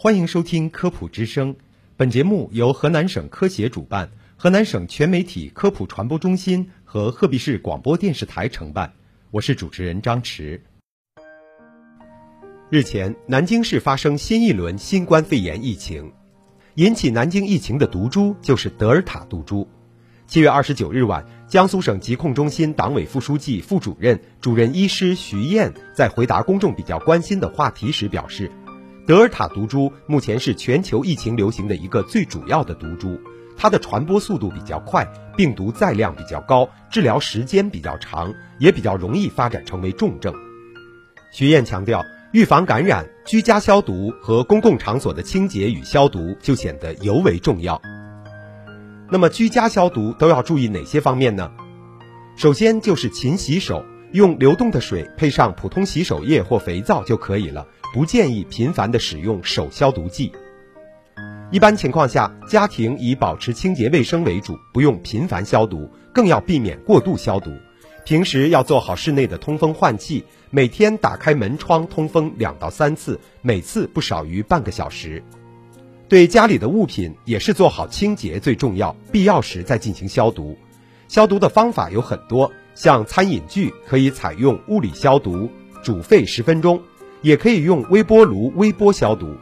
欢迎收听科普之声，本节目由河南省科协主办，河南省全媒体科普传播中心和鹤壁市广播电视台承办。我是主持人张驰。日前，南京市发生新一轮新冠肺炎疫情，引起南京疫情的毒株就是德尔塔毒株。七月二十九日晚，江苏省疾控中心党委副书记、副主任、主任医师徐燕在回答公众比较关心的话题时表示，德尔塔毒株目前是全球疫情流行的一个最主要的毒株，它的传播速度比较快，病毒载量比较高，治疗时间比较长，也比较容易发展成为重症。徐燕强调，预防感染，居家消毒和公共场所的清洁与消毒就显得尤为重要。那么居家消毒都要注意哪些方面呢？首先就是勤洗手，用流动的水配上普通洗手液或肥皂就可以了，不建议频繁的使用手消毒剂。一般情况下，家庭以保持清洁卫生为主，不用频繁消毒，更要避免过度消毒。平时要做好室内的通风换气，每天打开门窗通风两到三次，每次不少于半个小时。对家里的物品也是做好清洁最重要，必要时再进行消毒。消毒的方法有很多，像餐饮具可以采用物理消毒，煮沸十分钟；也可以用微波炉微波消毒。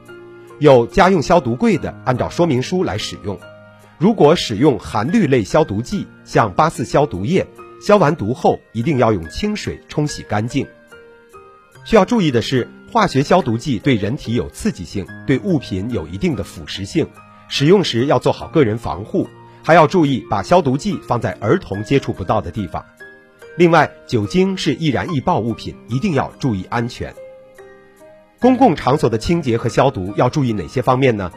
有家用消毒柜的，按照说明书来使用。如果使用含氯类消毒剂，像八四消毒液，消完毒后一定要用清水冲洗干净。需要注意的是。化学消毒剂对人体有刺激性，对物品有一定的腐蚀性，使用时要做好个人防护，还要注意把消毒剂放在儿童接触不到的地方。另外，酒精是易燃易爆物品，一定要注意安全。公共场所的清洁和消毒要注意哪些方面呢？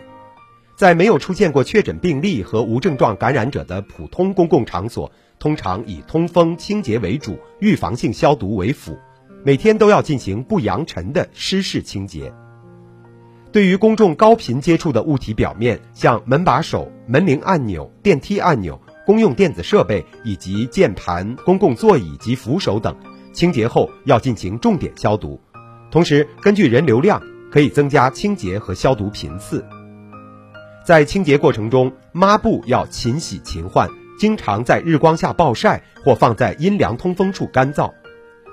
在没有出现过确诊病例和无症状感染者的普通公共场所，通常以通风清洁为主，预防性消毒为辅。每天都要进行不扬尘的湿式清洁。对于公众高频接触的物体表面，像门把手、门铃按钮、电梯按钮、公用电子设备以及键盘、公共座椅及扶手等，清洁后要进行重点消毒。同时，根据人流量，可以增加清洁和消毒频次。在清洁过程中，抹布要勤洗勤换，经常在日光下暴晒或放在阴凉通风处干燥。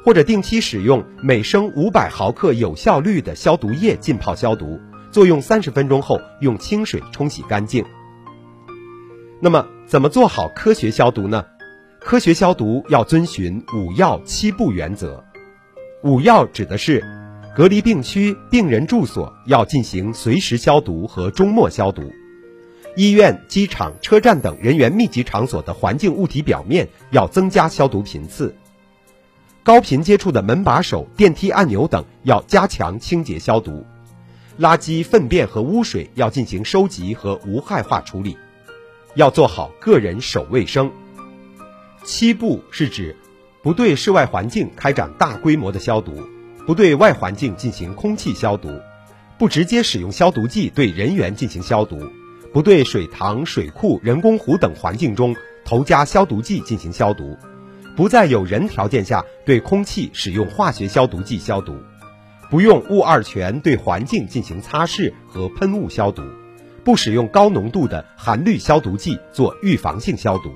或者定期使用每升五百毫克有效率的消毒液浸泡消毒，作用三十分钟后用清水冲洗干净。那么，怎么做好科学消毒呢？科学消毒要遵循五要七不原则。五要指的是：隔离病区、病人住所要进行随时消毒和终末消毒；医院、机场、车站等人员密集场所的环境物体表面要增加消毒频次。高频接触的门把手、电梯按钮等要加强清洁消毒，垃圾、粪便和污水要进行收集和无害化处理，要做好个人手卫生。七不是指不对室外环境开展大规模的消毒，不对外环境进行空气消毒，不直接使用消毒剂对人员进行消毒，不对水塘、水库、人工湖等环境中投加消毒剂进行消毒。不在有人条件下对空气使用化学消毒剂消毒，不用戊二醛对环境进行擦拭和喷雾消毒，不使用高浓度的含氯消毒剂做预防性消毒。